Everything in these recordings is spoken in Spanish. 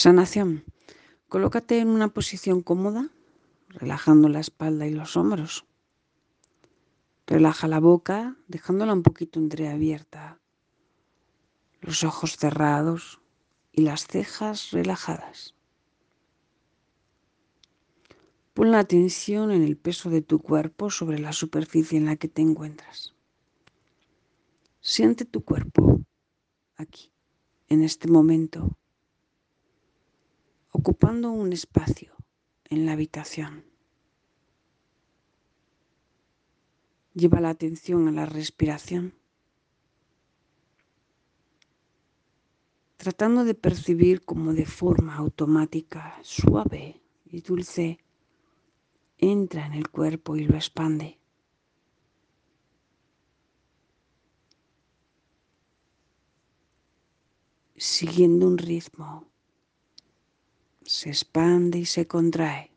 Sanación. Colócate en una posición cómoda, relajando la espalda y los hombros. Relaja la boca, dejándola un poquito entreabierta, los ojos cerrados y las cejas relajadas. Pon la atención en el peso de tu cuerpo sobre la superficie en la que te encuentras. Siente tu cuerpo aquí, en este momento, ocupando un espacio en la habitación. Lleva la atención a la respiración, tratando de percibir como de forma automática, suave y dulce, entra en el cuerpo y lo expande. Siguiendo un ritmo, se expande y se contrae.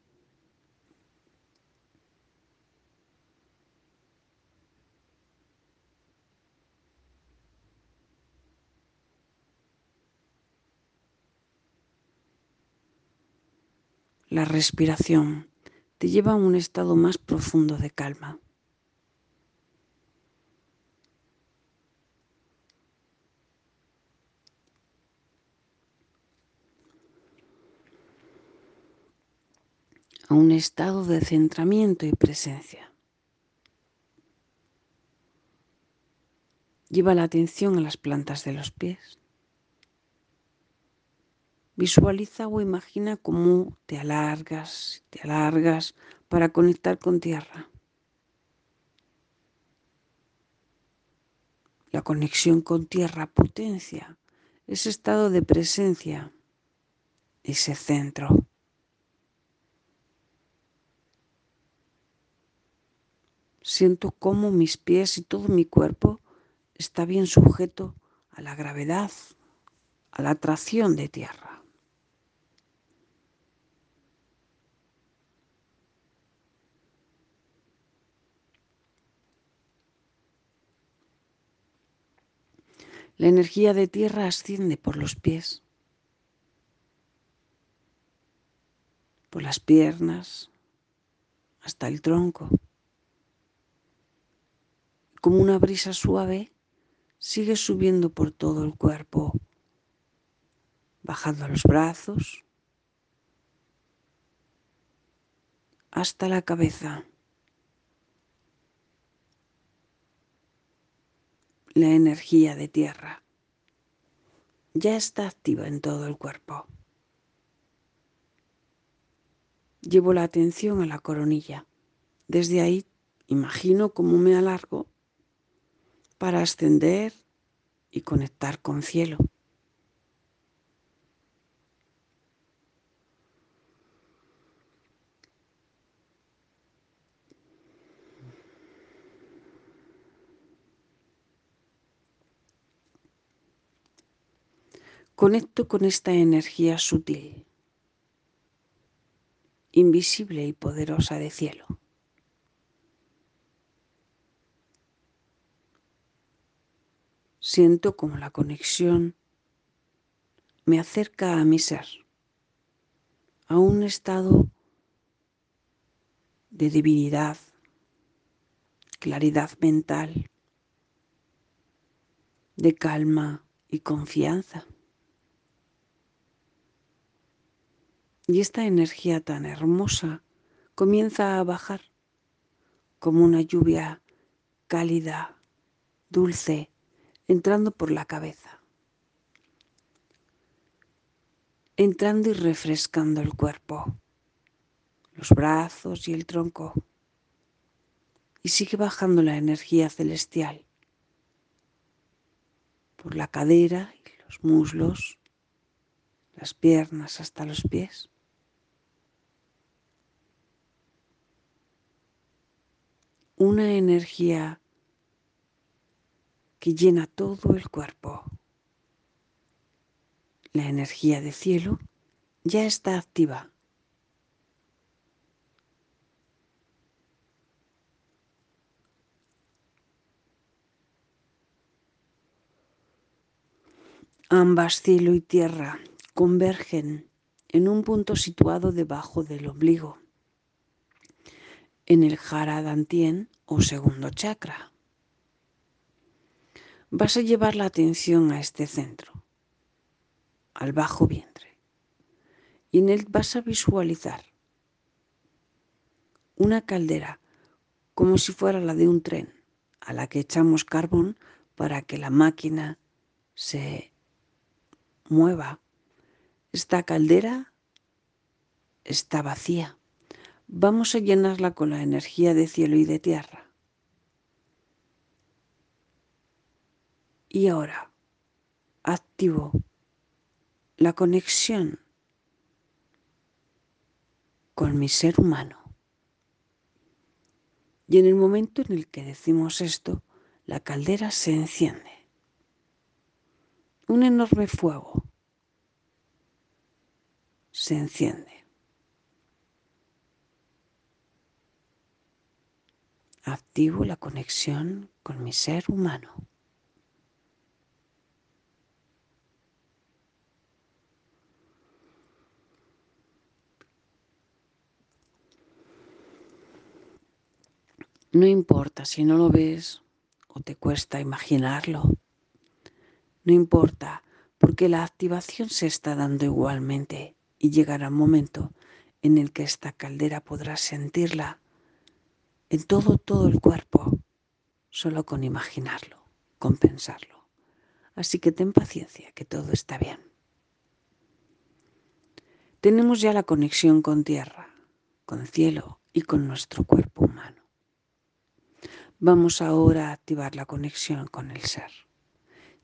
La respiración te lleva a un estado más profundo de calma. A un estado de centramiento y presencia. Lleva la atención a las plantas de los pies. Visualiza o imagina cómo te alargas, te alargas para conectar con tierra. La conexión con tierra potencia ese estado de presencia, ese centro. Siento cómo mis pies y todo mi cuerpo está bien sujeto a la gravedad, a la atracción de tierra. La energía de tierra asciende por los pies, por las piernas, hasta el tronco. Como una brisa suave, sigue subiendo por todo el cuerpo, bajando los brazos hasta la cabeza. la energía de tierra. Ya está activa en todo el cuerpo. Llevo la atención a la coronilla. Desde ahí imagino cómo me alargo para ascender y conectar con cielo. Conecto con esta energía sutil, invisible y poderosa de cielo. Siento como la conexión me acerca a mi ser, a un estado de divinidad, claridad mental, de calma y confianza. Y esta energía tan hermosa comienza a bajar como una lluvia cálida, dulce, entrando por la cabeza, entrando y refrescando el cuerpo, los brazos y el tronco. Y sigue bajando la energía celestial por la cadera y los muslos, las piernas hasta los pies. una energía que llena todo el cuerpo. La energía de cielo ya está activa. Ambas cielo y tierra convergen en un punto situado debajo del ombligo, en el Jara Dantien o segundo chakra. Vas a llevar la atención a este centro, al bajo vientre, y en él vas a visualizar una caldera como si fuera la de un tren a la que echamos carbón para que la máquina se mueva. Esta caldera está vacía. Vamos a llenarla con la energía de cielo y de tierra. Y ahora activo la conexión con mi ser humano. Y en el momento en el que decimos esto, la caldera se enciende. Un enorme fuego se enciende. Activo la conexión con mi ser humano. No importa si no lo ves o te cuesta imaginarlo. No importa, porque la activación se está dando igualmente y llegará un momento en el que esta caldera podrás sentirla en todo, todo el cuerpo, solo con imaginarlo, con pensarlo. Así que ten paciencia, que todo está bien. Tenemos ya la conexión con tierra, con cielo y con nuestro cuerpo humano. Vamos ahora a activar la conexión con el ser,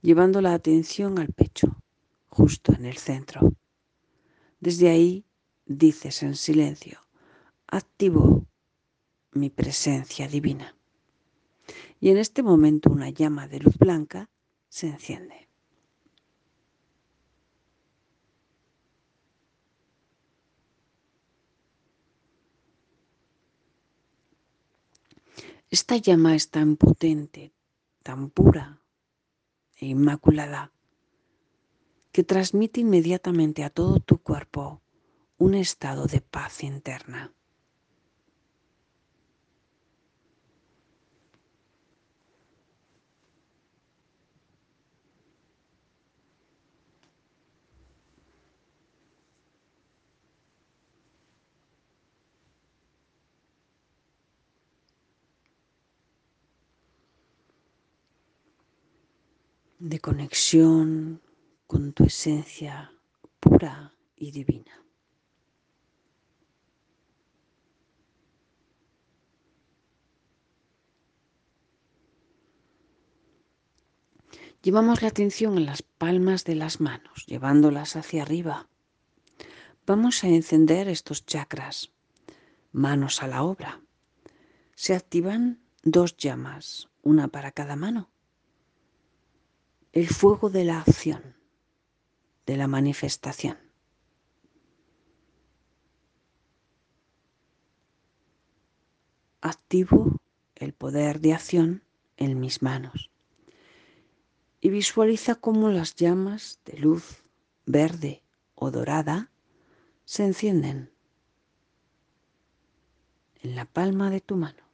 llevando la atención al pecho, justo en el centro. Desde ahí dices en silencio, activo mi presencia divina. Y en este momento una llama de luz blanca se enciende. Esta llama es tan potente, tan pura e inmaculada, que transmite inmediatamente a todo tu cuerpo un estado de paz interna. De conexión con tu esencia pura y divina. Llevamos la atención en las palmas de las manos, llevándolas hacia arriba. Vamos a encender estos chakras, manos a la obra. Se activan dos llamas, una para cada mano el fuego de la acción, de la manifestación. Activo el poder de acción en mis manos y visualiza cómo las llamas de luz verde o dorada se encienden en la palma de tu mano.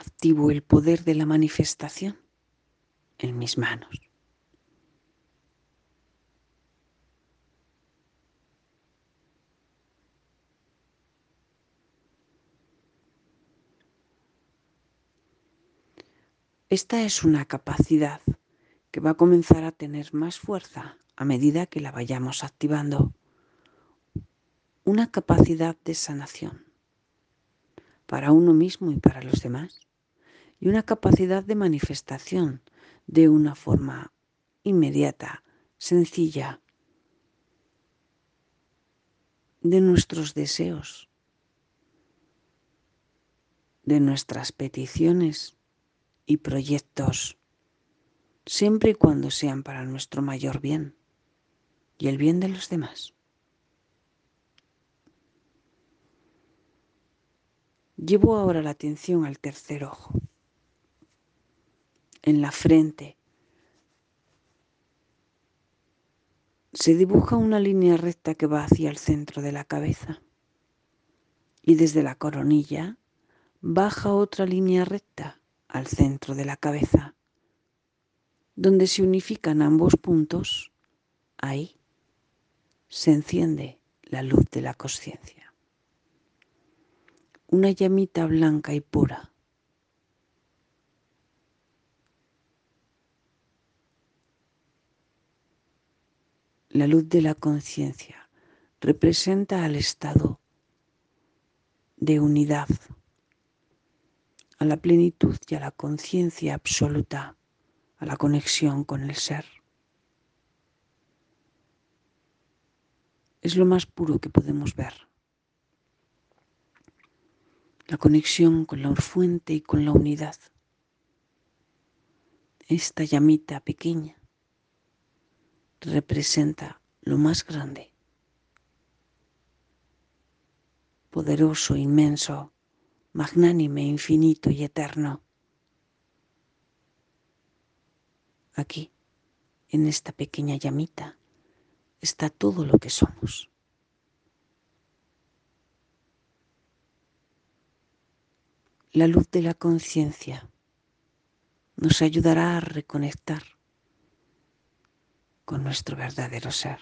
Activo el poder de la manifestación en mis manos. Esta es una capacidad que va a comenzar a tener más fuerza a medida que la vayamos activando. Una capacidad de sanación para uno mismo y para los demás y una capacidad de manifestación de una forma inmediata, sencilla, de nuestros deseos, de nuestras peticiones y proyectos, siempre y cuando sean para nuestro mayor bien y el bien de los demás. Llevo ahora la atención al tercer ojo en la frente. Se dibuja una línea recta que va hacia el centro de la cabeza y desde la coronilla baja otra línea recta al centro de la cabeza, donde se unifican ambos puntos, ahí se enciende la luz de la conciencia. Una llamita blanca y pura. La luz de la conciencia representa al estado de unidad, a la plenitud y a la conciencia absoluta, a la conexión con el ser. es lo más puro que podemos ver. La conexión con la fuente y con la unidad. Esta llamita pequeña representa lo más grande, poderoso, inmenso, magnánime, infinito y eterno. Aquí, en esta pequeña llamita, está todo lo que somos. La luz de la conciencia nos ayudará a reconectar con nuestro verdadero ser.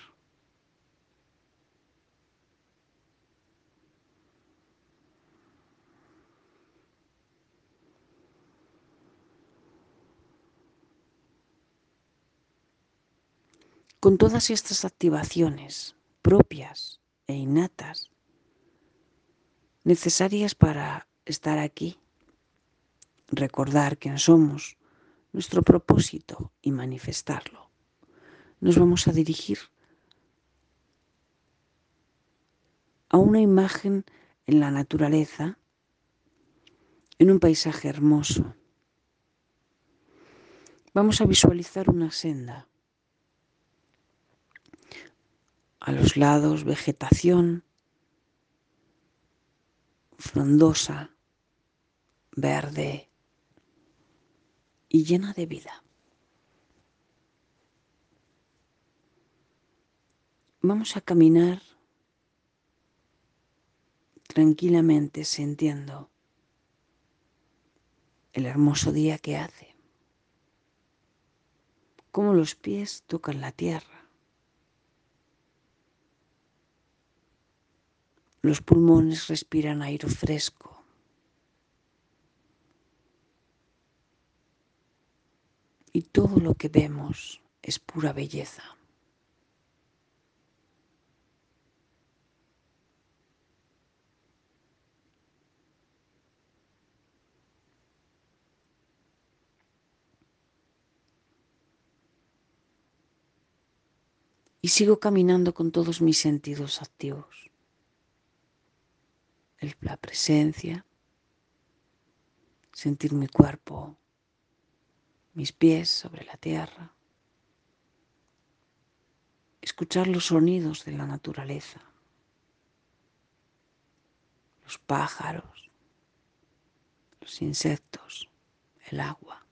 Con todas estas activaciones propias e innatas, necesarias para estar aquí, recordar quién somos, nuestro propósito y manifestarlo, nos vamos a dirigir a una imagen en la naturaleza, en un paisaje hermoso. Vamos a visualizar una senda a los lados vegetación frondosa, verde y llena de vida. Vamos a caminar tranquilamente sintiendo el hermoso día que hace, cómo los pies tocan la tierra Los pulmones respiran aire fresco. Y todo lo que vemos es pura belleza. Sigo caminando con todos mis sentidos activos la presencia, sentir mi cuerpo, mis pies sobre la tierra, escuchar los sonidos de la naturaleza, los pájaros, los insectos, el agua.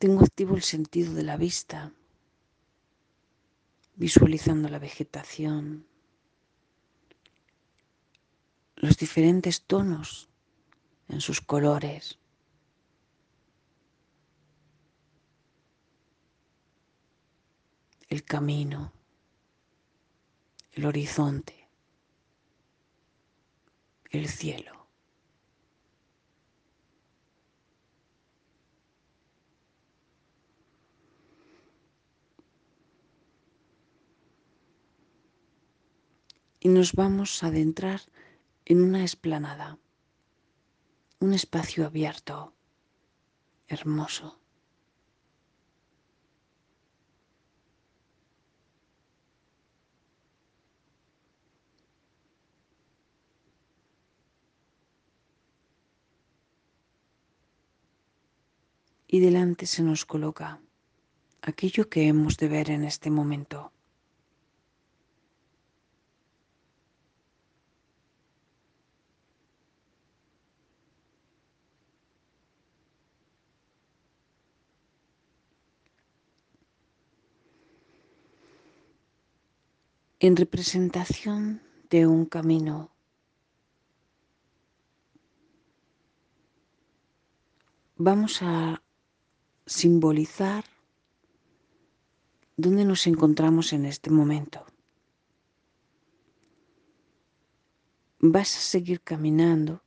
Tengo activo el sentido de la vista visualizando la vegetación, los diferentes tonos en sus colores. el camino, el horizonte, el cielo. Y nos vamos a adentrar en una esplanada, un espacio abierto, hermoso. Y delante se nos coloca aquello que hemos de ver en este momento en representación de un camino. Vamos a simbolizar dónde nos encontramos en este momento. Vas a seguir caminando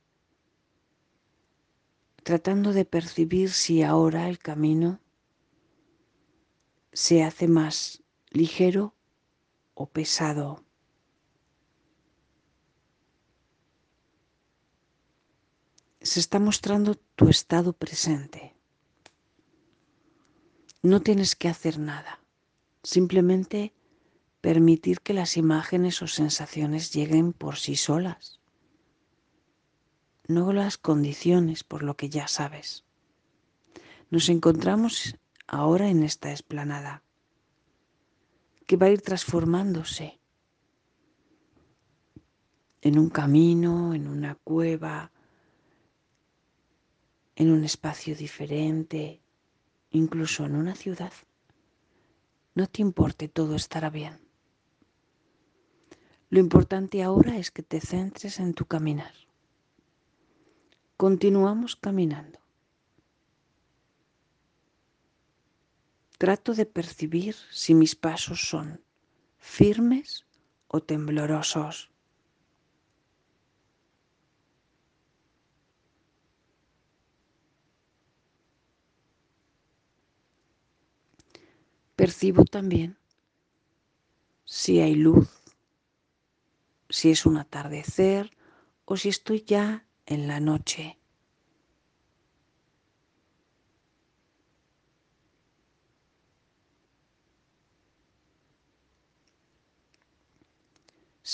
tratando de percibir si ahora el camino se hace más ligero o pesado. Se está mostrando tu estado presente. No tienes que hacer nada, simplemente permitir que las imágenes o sensaciones lleguen por sí solas. No las condiciones por lo que ya sabes. Nos encontramos ahora en esta esplanada que va a ir transformándose en un camino, en una cueva, en un espacio diferente, incluso en una ciudad. No te importe, todo estará bien. Lo importante ahora es que te centres en tu caminar. Continuamos caminando. Trato de percibir si mis pasos son firmes o temblorosos. Percibo también si hay luz, si es un atardecer o si estoy ya en la noche.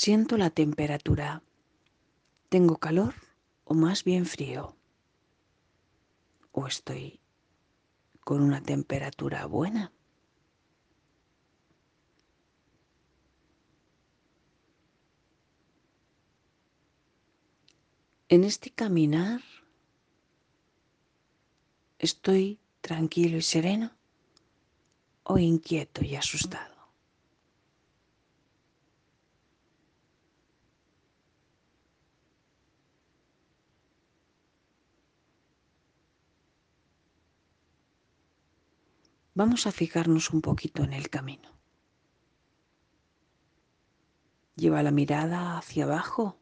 Siento la temperatura. ¿Tengo calor o más bien frío? ¿O estoy con una temperatura buena? En este caminar estoy tranquilo y sereno o inquieto y asustado. Vamos a fijarnos un poquito en el camino. Lleva la mirada hacia abajo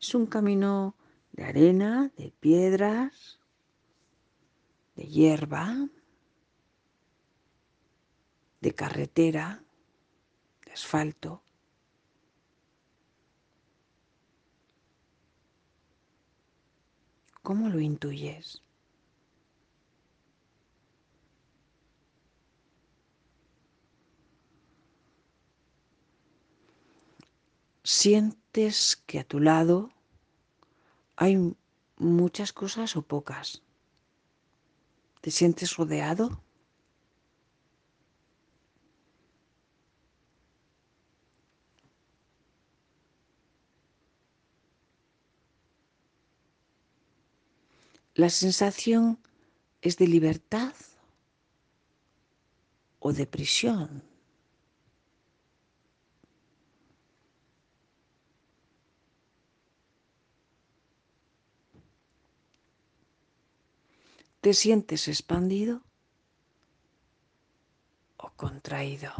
es un camino de arena, de piedras, de hierba, de carretera, de asfalto. ¿Cómo lo intuyes? Sientes que a tu lado hay muchas cosas o pocas. ¿Te sientes rodeado? La sensación es de libertad o de prisión. ¿Te sientes expandido o contraído?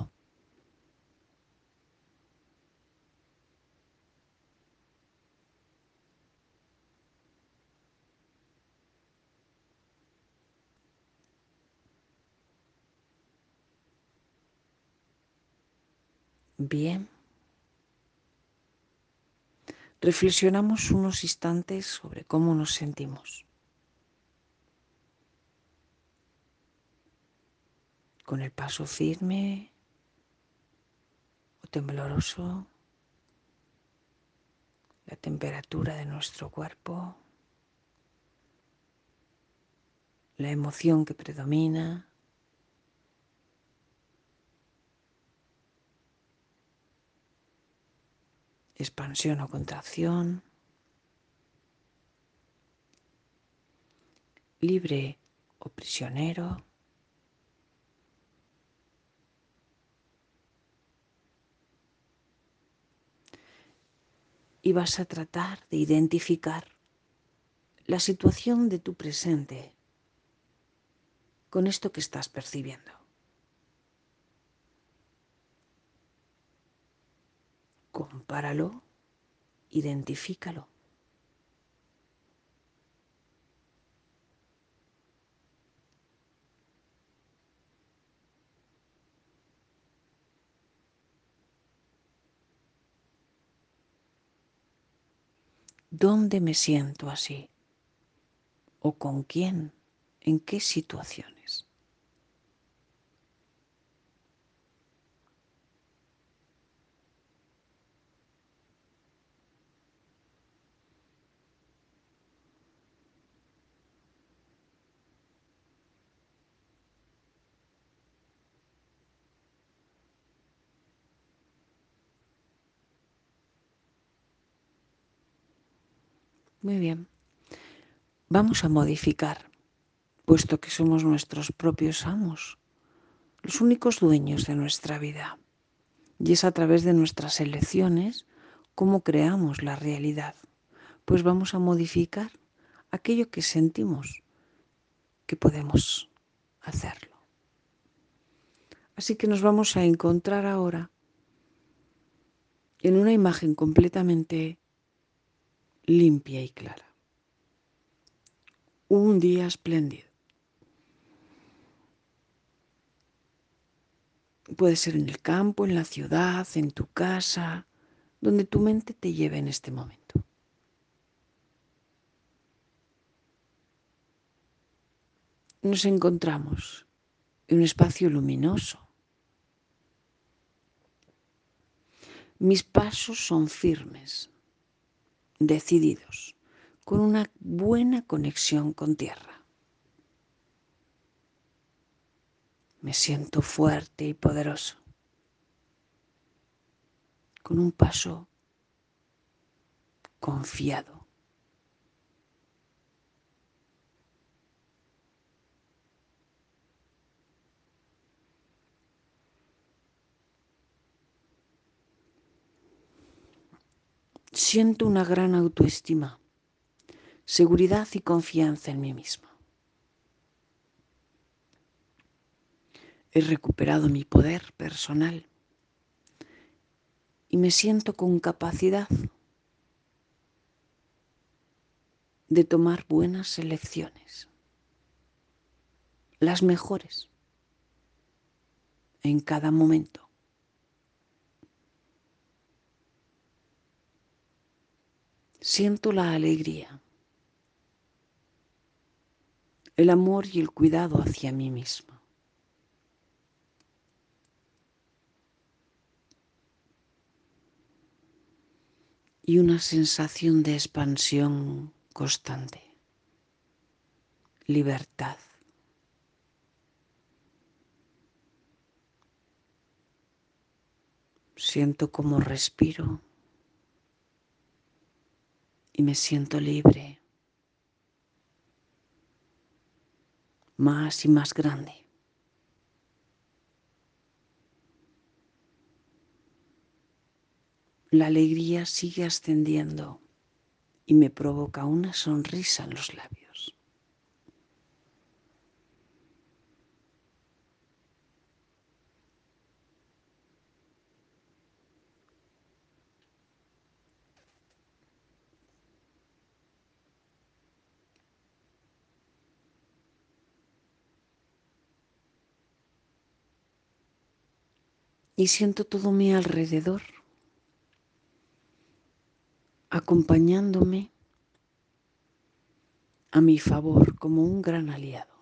Bien. Reflexionamos unos instantes sobre cómo nos sentimos. Con el paso firme o tembloroso, la temperatura de nuestro cuerpo, la emoción que predomina. expansión o contracción, libre o prisionero. Y vas a tratar de identificar la situación de tu presente con esto que estás percibiendo. Compáralo, identifícalo. ¿Dónde me siento así? ¿O con quién? ¿En qué situaciones? Muy bien. Vamos a modificar, puesto que somos nuestros propios amos, los únicos dueños de nuestra vida. Y es a través de nuestras elecciones cómo creamos la realidad. Pues vamos a modificar aquello que sentimos que podemos hacerlo. Así que nos vamos a encontrar ahora en una imagen completamente limpia y clara. Un día espléndido. Puede ser en el campo, en la ciudad, en tu casa, donde tu mente te lleve en este momento. Nos encontramos en un espacio luminoso. Mis pasos son firmes decididos, con una buena conexión con tierra. Me siento fuerte y poderoso, con un paso confiado. Siento una gran autoestima, seguridad y confianza en mí mismo. He recuperado mi poder personal y me siento con capacidad de tomar buenas elecciones, las mejores en cada momento. Siento la alegría, el amor y el cuidado hacia mí mismo. Y una sensación de expansión constante, libertad. Siento como respiro y me siento libre, más y más grande. La alegría sigue ascendiendo y me provoca una sonrisa en los labios. Y siento todo mi alrededor acompañándome a mi favor como un gran aliado.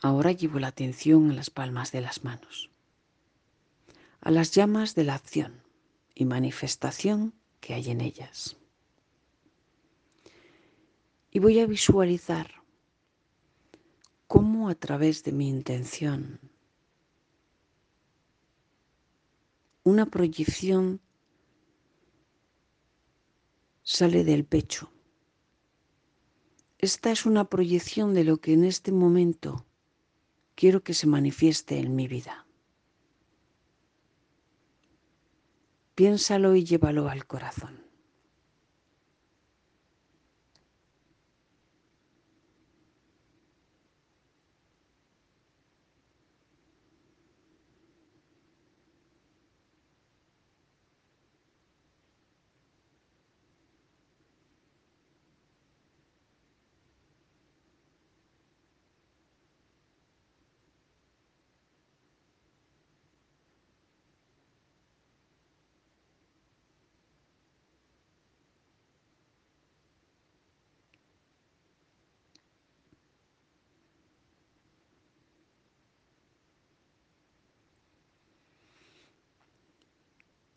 Ahora llevo la atención a las palmas de las manos, a las llamas de la acción y manifestación que hay en ellas. Y voy a visualizar a través de mi intención una proyección sale del pecho. Esta es una proyección de lo que en este momento quiero que se manifieste en mi vida. Piénsalo y llévalo al corazón.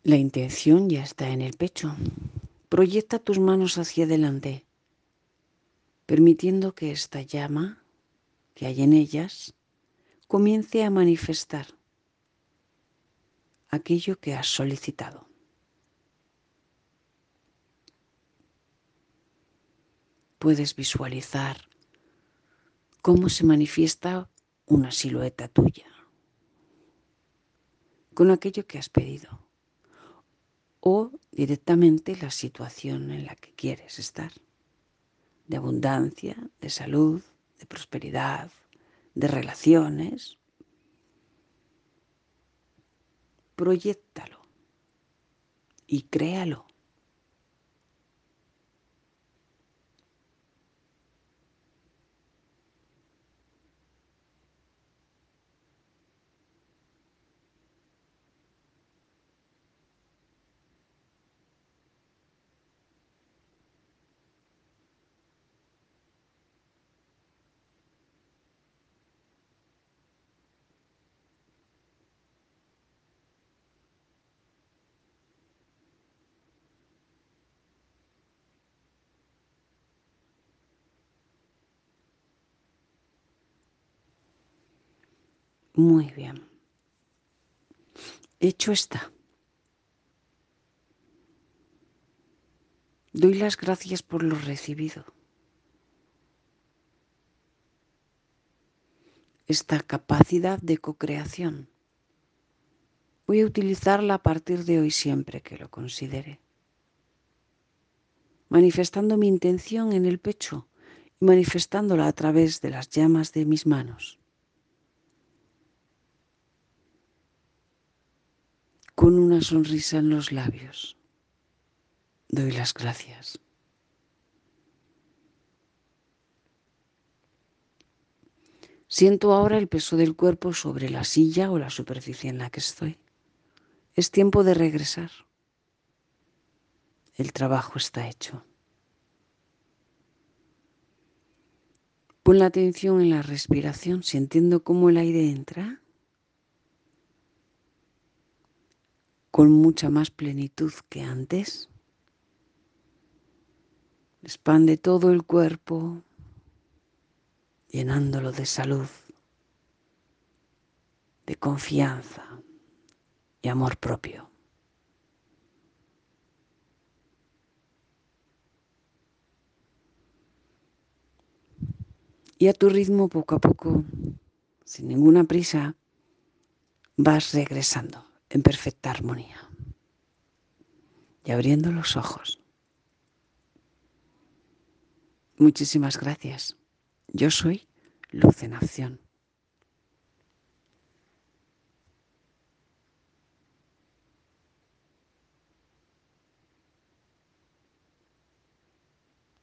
La intención ya está en el pecho. Proyecta tus manos hacia adelante, permitiendo que esta llama que hay en ellas comience a manifestar aquello que has solicitado. Puedes visualizar cómo se manifiesta una silueta tuya con aquello que has pedido o directamente la situación en la que quieres estar, de abundancia, de salud, de prosperidad, de relaciones. Proyéctalo y créalo. Muy bien. Hecho está. Doy las gracias por lo recibido. Esta capacidad de co-creación. Voy a utilizarla a partir de hoy siempre que lo considere. Manifestando mi intención en el pecho y manifestándola a través de las llamas de mis manos. Con una sonrisa en los labios. Doy las gracias. Siento ahora el peso del cuerpo sobre la silla o la superficie en la que estoy. Es tiempo de regresar. El trabajo está hecho. Pon la atención en la respiración, sintiendo cómo el aire entra con mucha más plenitud que antes. Expande todo el cuerpo, llenándolo de salud, de confianza y amor propio. Y a tu ritmo, poco a poco, sin ninguna prisa, vas regresando en perfecta armonía. Y abriendo los ojos. Muchísimas gracias. Yo soy Luz en Acción.